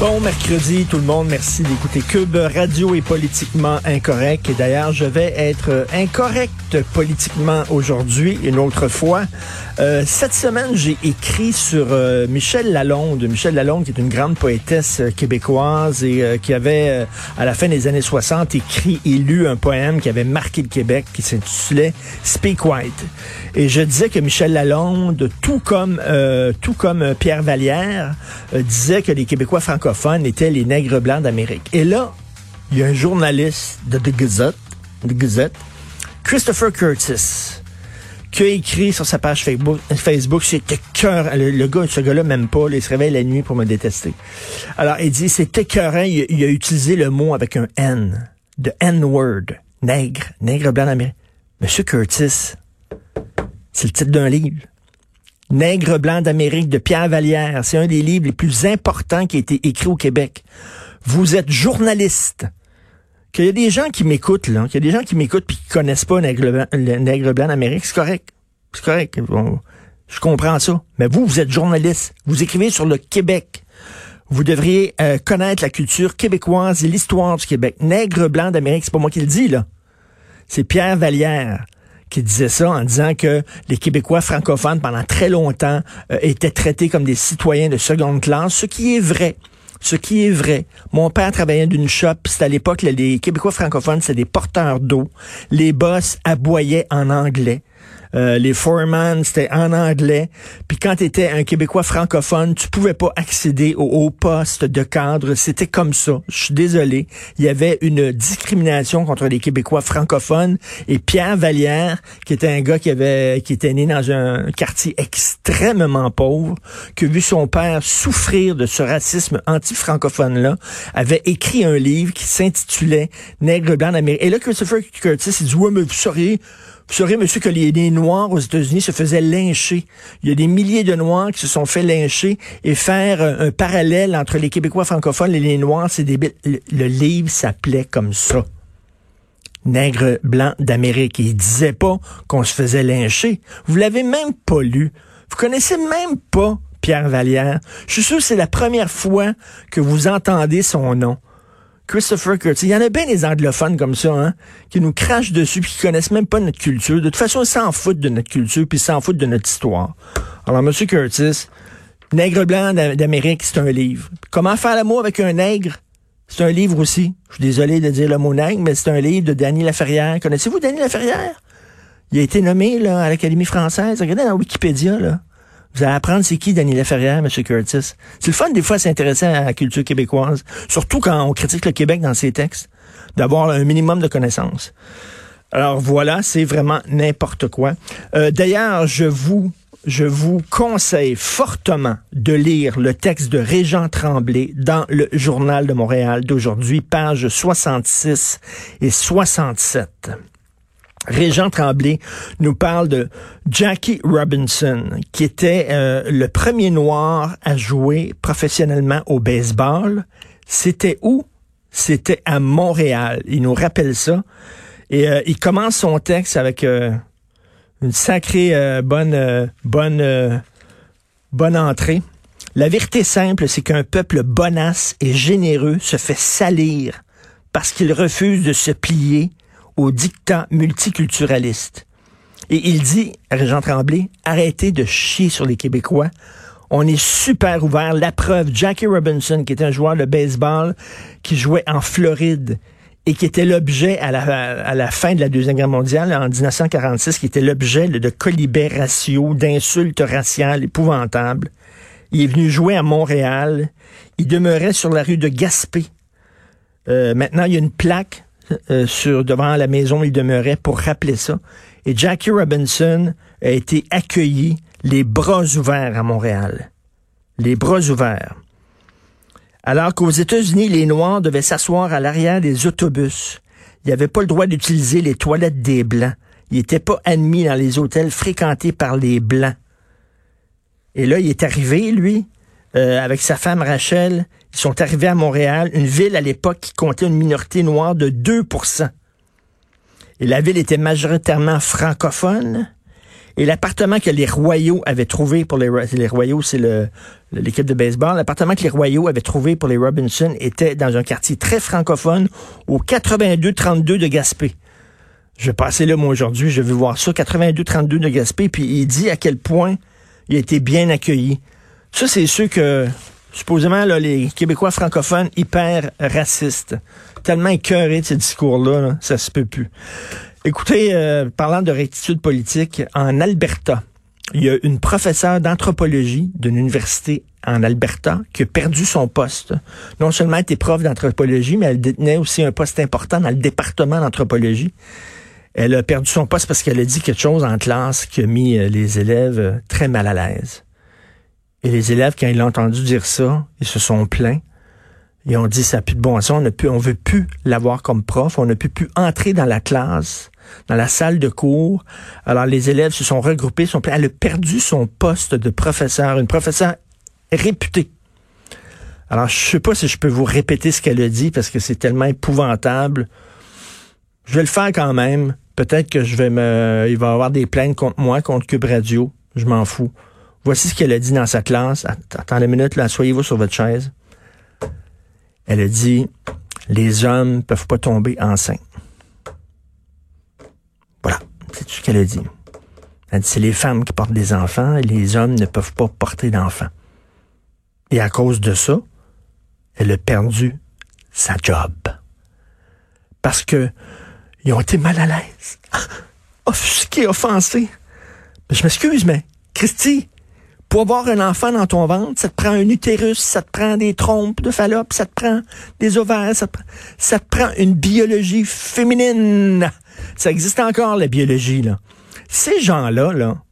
Bon mercredi tout le monde, merci d'écouter Cube Radio est politiquement incorrect. Et d'ailleurs, je vais être incorrect politiquement aujourd'hui, une autre fois. Euh, cette semaine, j'ai écrit sur euh, Michel Lalonde. Michel Lalonde, qui est une grande poétesse euh, québécoise et euh, qui avait, à la fin des années 60, écrit et lu un poème qui avait marqué le Québec, qui s'intitulait Speak White. Et je disais que Michel Lalonde, tout comme, tout comme Pierre Vallière, disait que les Québécois francophones étaient les nègres blancs d'Amérique. Et là, il y a un journaliste de The Gazette, The Gazette Christopher Curtis, qui a écrit sur sa page Facebook, c'était cœur, le, gars, ce gars-là même pas, il se réveille la nuit pour me détester. Alors, il dit, c'était écœurant, il, il, a utilisé le mot avec un N, de N-word, nègre, nègre blanc d'Amérique. Monsieur Curtis, c'est le titre d'un livre. Nègre blanc d'Amérique de Pierre Vallière. C'est un des livres les plus importants qui a été écrit au Québec. Vous êtes journaliste. Qu'il y a des gens qui m'écoutent, là, qu'il y a des gens qui m'écoutent puis qui connaissent pas Nègre blanc, d'Amérique, c'est correct. C'est correct. je comprends ça. Mais vous, vous êtes journaliste. Vous écrivez sur le Québec. Vous devriez euh, connaître la culture québécoise et l'histoire du Québec. Nègre blanc d'Amérique, c'est pas moi qui le dis, là. C'est Pierre Vallière qui disait ça en disant que les Québécois francophones, pendant très longtemps, euh, étaient traités comme des citoyens de seconde classe, ce qui est vrai. Ce qui est vrai. Mon père travaillait d'une shop, c'était à l'époque, les Québécois francophones, c'était des porteurs d'eau. Les boss aboyaient en anglais. Euh, les foreman, c'était en anglais. Puis quand tu étais un Québécois francophone, tu pouvais pas accéder au haut poste de cadre. C'était comme ça. Je suis désolé. Il y avait une discrimination contre les Québécois francophones. Et Pierre Vallière, qui était un gars qui avait, qui était né dans un quartier extrêmement pauvre, qui a vu son père souffrir de ce racisme anti-francophone-là, avait écrit un livre qui s'intitulait Nègre blanc d'Amérique. Et là, Christopher Curtis, il dit, ouais, mais vous sauriez, vous saurez, monsieur, que les, Noirs aux États-Unis se faisaient lyncher. Il y a des milliers de Noirs qui se sont fait lyncher et faire un, parallèle entre les Québécois francophones et les Noirs, c'est débile. Le, le livre s'appelait comme ça. Nègre blanc d'Amérique. Il disait pas qu'on se faisait lyncher. Vous l'avez même pas lu. Vous connaissez même pas Pierre Vallière. Je suis sûr que c'est la première fois que vous entendez son nom. Christopher Curtis. Il y en a bien des anglophones comme ça, hein, qui nous crachent dessus puis qui connaissent même pas notre culture. De toute façon, ils s'en foutent de notre culture puis ils s'en foutent de notre histoire. Alors, Monsieur Curtis, Nègre blanc d'Amérique, c'est un livre. Comment faire l'amour avec un nègre? C'est un livre aussi. Je suis désolé de dire le mot nègre, mais c'est un livre de Danny Laferrière. Connaissez-vous Danny Laferrière? Il a été nommé là, à l'Académie française. Regardez dans Wikipédia, là. Vous allez apprendre c'est qui Daniel Laferrière, M. Curtis. C'est le fun des fois s'intéresser à la culture québécoise, surtout quand on critique le Québec dans ses textes, d'avoir un minimum de connaissances. Alors voilà, c'est vraiment n'importe quoi. Euh, D'ailleurs, je vous je vous conseille fortement de lire le texte de Régent Tremblay dans le Journal de Montréal d'aujourd'hui, pages 66 et 67. Régent Tremblay nous parle de Jackie Robinson, qui était euh, le premier noir à jouer professionnellement au baseball. C'était où? C'était à Montréal. Il nous rappelle ça. Et euh, il commence son texte avec euh, une sacrée bonne, bonne, bonne entrée. La vérité simple, c'est qu'un peuple bonasse et généreux se fait salir parce qu'il refuse de se plier au dictat multiculturaliste. Et il dit, Régent Tremblay, arrêtez de chier sur les Québécois. On est super ouvert. La preuve, Jackie Robinson, qui était un joueur de baseball qui jouait en Floride et qui était l'objet à la, fin de la Deuxième Guerre mondiale, en 1946, qui était l'objet de colibés raciaux, d'insultes raciales épouvantables. Il est venu jouer à Montréal. Il demeurait sur la rue de Gaspé. Euh, maintenant, il y a une plaque euh, sur devant la maison où il demeurait pour rappeler ça. Et Jackie Robinson a été accueilli les bras ouverts à Montréal. Les bras ouverts. Alors qu'aux États-Unis, les Noirs devaient s'asseoir à l'arrière des autobus. Ils n'avaient pas le droit d'utiliser les toilettes des Blancs. Ils n'étaient pas admis dans les hôtels fréquentés par les Blancs. Et là, il est arrivé, lui, euh, avec sa femme Rachel, ils sont arrivés à Montréal, une ville à l'époque qui comptait une minorité noire de 2% Et la ville était majoritairement francophone. Et l'appartement que les Royaux avaient trouvé pour les, les Royaux, c'est l'équipe de baseball, l'appartement que les Royaux avaient trouvé pour les Robinson était dans un quartier très francophone au 82-32 de Gaspé. Je vais passer là, moi, aujourd'hui, je vais voir ça, 82-32 de Gaspé, puis il dit à quel point il a été bien accueilli. Ça, c'est sûr que, supposément, là, les Québécois francophones hyper racistes, tellement écœurés de ce discours-là, ça se peut plus. Écoutez, euh, parlant de rectitude politique, en Alberta, il y a une professeure d'anthropologie d'une université en Alberta qui a perdu son poste. Non seulement elle était prof d'anthropologie, mais elle détenait aussi un poste important dans le département d'anthropologie. Elle a perdu son poste parce qu'elle a dit quelque chose en classe qui a mis euh, les élèves euh, très mal à l'aise. Et les élèves, quand ils ont entendu dire ça, ils se sont plaints. Ils ont dit, ça n'a plus de bon sens, on ne veut plus l'avoir comme prof, on ne peut plus entrer dans la classe, dans la salle de cours. Alors, les élèves se sont regroupés, sont plaints. Elle a perdu son poste de professeur, une professeure réputée. Alors, je sais pas si je peux vous répéter ce qu'elle a dit parce que c'est tellement épouvantable. Je vais le faire quand même. Peut-être que je vais me, il va y avoir des plaintes contre moi, contre Cube Radio. Je m'en fous. Voici ce qu'elle a dit dans sa classe. Attendez une minute, là, soyez-vous sur votre chaise. Elle a dit, les hommes peuvent pas tomber enceintes. Voilà, c'est tout ce qu'elle a dit. Elle dit, c'est les femmes qui portent des enfants et les hommes ne peuvent pas porter d'enfants. Et à cause de ça, elle a perdu sa job. Parce que ils ont été mal à l'aise. Offusqués, offensés. Je m'excuse, mais Christy, pour avoir un enfant dans ton ventre, ça te prend un utérus, ça te prend des trompes de Fallope, ça te prend des ovaires, ça te, prend, une biologie féminine. Ça existe encore, la biologie, là. Ces gens-là, là,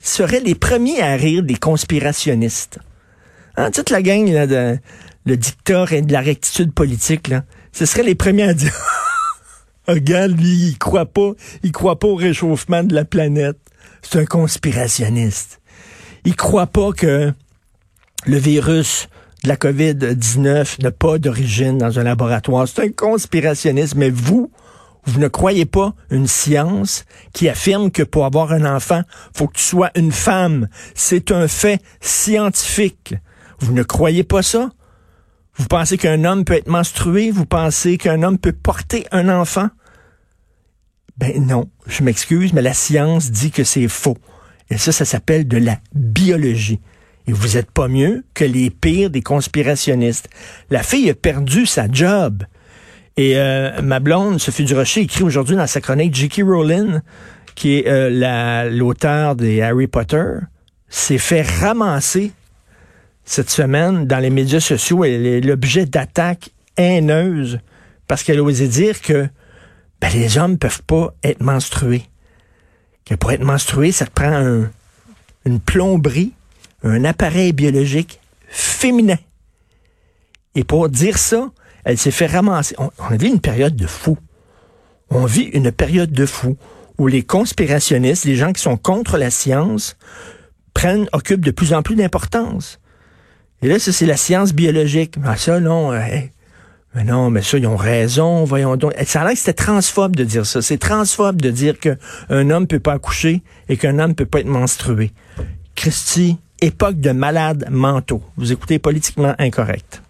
seraient les premiers à rire des conspirationnistes. Hein, toute la gang, là, de, le dictat et de la rectitude politique, là, ce seraient les premiers à dire Regarde, lui, il croit pas, il croit pas au réchauffement de la planète. C'est un conspirationniste. Il croit pas que le virus de la COVID-19 n'a pas d'origine dans un laboratoire. C'est un conspirationniste. Mais vous, vous ne croyez pas une science qui affirme que pour avoir un enfant, faut que tu sois une femme. C'est un fait scientifique. Vous ne croyez pas ça? Vous pensez qu'un homme peut être menstrué? Vous pensez qu'un homme peut porter un enfant? Ben non, je m'excuse, mais la science dit que c'est faux. Et ça, ça s'appelle de la biologie. Et vous n'êtes pas mieux que les pires des conspirationnistes. La fille a perdu sa job. Et euh, ma blonde, Sophie Durocher, écrit aujourd'hui dans sa chronique, J.K. Rowling, qui est euh, l'auteur des Harry Potter, s'est fait ramasser cette semaine dans les médias sociaux. Elle est l'objet d'attaques haineuses parce qu'elle osé dire que ben, les hommes peuvent pas être menstrués. Que pour être menstrué, ça te prend une plomberie, un appareil biologique féminin. Et pour dire ça, elle s'est fait ramasser. On, on vit une période de fou. On vit une période de fou où les conspirationnistes, les gens qui sont contre la science, prennent, occupent de plus en plus d'importance. Et là, ça, c'est la science biologique. Ah, ça, non, euh, mais non, mais ça, ils ont raison, voyons donc. Ça a l'air que c'était transphobe de dire ça. C'est transphobe de dire qu'un homme peut pas accoucher et qu'un homme peut pas être menstrué. Christy, époque de malades mentaux. Vous écoutez politiquement incorrect.